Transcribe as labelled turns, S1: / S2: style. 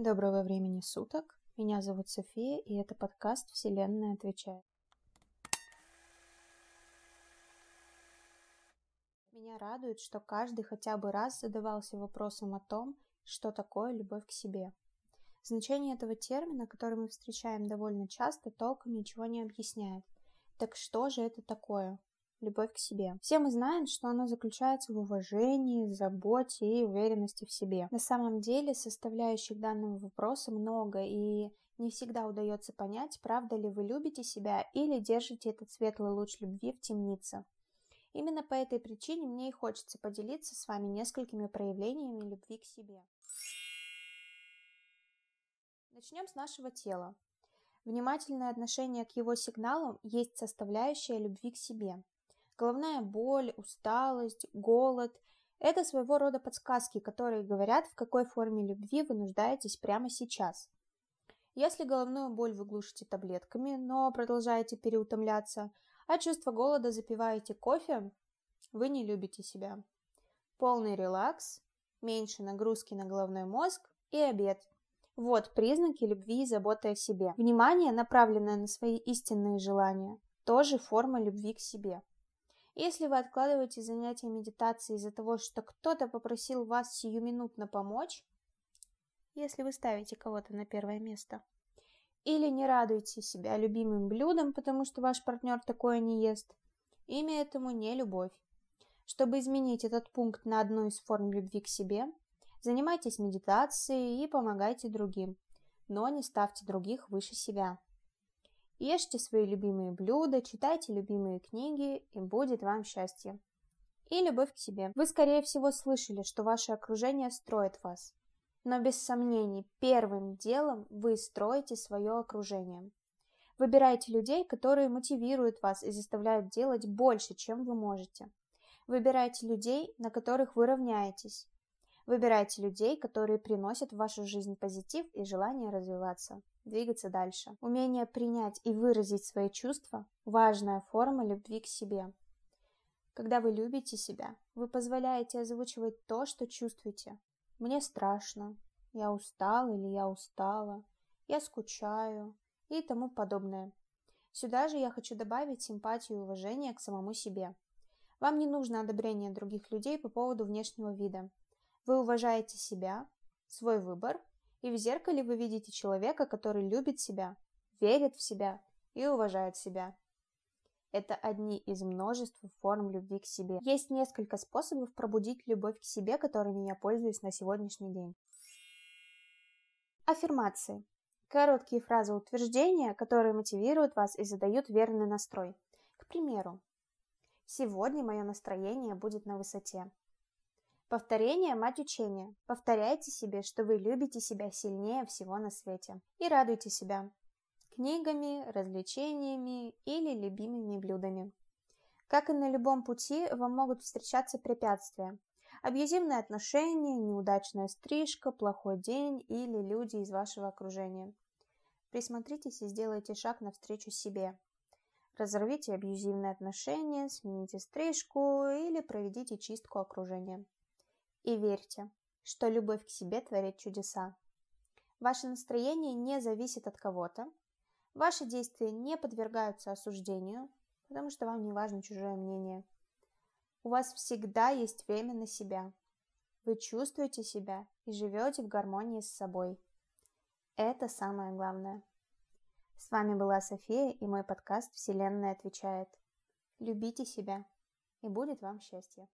S1: Доброго времени суток. Меня зовут София, и это подкаст «Вселенная отвечает». Меня радует, что каждый хотя бы раз задавался вопросом о том, что такое любовь к себе. Значение этого термина, который мы встречаем довольно часто, толком ничего не объясняет. Так что же это такое? Любовь к себе. Все мы знаем, что она заключается в уважении, заботе и уверенности в себе. На самом деле составляющих данного вопроса много, и не всегда удается понять, правда ли вы любите себя или держите этот светлый луч любви в темнице. Именно по этой причине мне и хочется поделиться с вами несколькими проявлениями любви к себе. Начнем с нашего тела. Внимательное отношение к его сигналам есть составляющая любви к себе. Головная боль, усталость, голод – это своего рода подсказки, которые говорят, в какой форме любви вы нуждаетесь прямо сейчас. Если головную боль вы глушите таблетками, но продолжаете переутомляться, а чувство голода запиваете кофе, вы не любите себя. Полный релакс, меньше нагрузки на головной мозг и обед. Вот признаки любви и заботы о себе. Внимание, направленное на свои истинные желания, тоже форма любви к себе. Если вы откладываете занятия медитацией из-за того, что кто-то попросил вас сиюминутно помочь, если вы ставите кого-то на первое место, или не радуете себя любимым блюдом, потому что ваш партнер такое не ест, имя этому не любовь. Чтобы изменить этот пункт на одну из форм любви к себе, занимайтесь медитацией и помогайте другим, но не ставьте других выше себя. Ешьте свои любимые блюда, читайте любимые книги, и будет вам счастье. И любовь к себе. Вы, скорее всего, слышали, что ваше окружение строит вас. Но без сомнений, первым делом вы строите свое окружение. Выбирайте людей, которые мотивируют вас и заставляют делать больше, чем вы можете. Выбирайте людей, на которых вы равняетесь. Выбирайте людей, которые приносят в вашу жизнь позитив и желание развиваться двигаться дальше. Умение принять и выразить свои чувства – важная форма любви к себе. Когда вы любите себя, вы позволяете озвучивать то, что чувствуете. Мне страшно, я устал или я устала, я скучаю и тому подобное. Сюда же я хочу добавить симпатию и уважение к самому себе. Вам не нужно одобрение других людей по поводу внешнего вида. Вы уважаете себя, свой выбор и в зеркале вы видите человека, который любит себя, верит в себя и уважает себя. Это одни из множества форм любви к себе. Есть несколько способов пробудить любовь к себе, которыми я пользуюсь на сегодняшний день. Аффирмации. Короткие фразы утверждения, которые мотивируют вас и задают верный настрой. К примеру, «Сегодня мое настроение будет на высоте». Повторение – мать учения. Повторяйте себе, что вы любите себя сильнее всего на свете. И радуйте себя. Книгами, развлечениями или любимыми блюдами. Как и на любом пути, вам могут встречаться препятствия. Абьюзивные отношения, неудачная стрижка, плохой день или люди из вашего окружения. Присмотритесь и сделайте шаг навстречу себе. Разорвите абьюзивные отношения, смените стрижку или проведите чистку окружения. И верьте, что любовь к себе творит чудеса. Ваше настроение не зависит от кого-то, ваши действия не подвергаются осуждению, потому что вам не важно чужое мнение. У вас всегда есть время на себя. Вы чувствуете себя и живете в гармонии с собой. Это самое главное. С вами была София и мой подкаст «Вселенная отвечает». Любите себя, и будет вам счастье.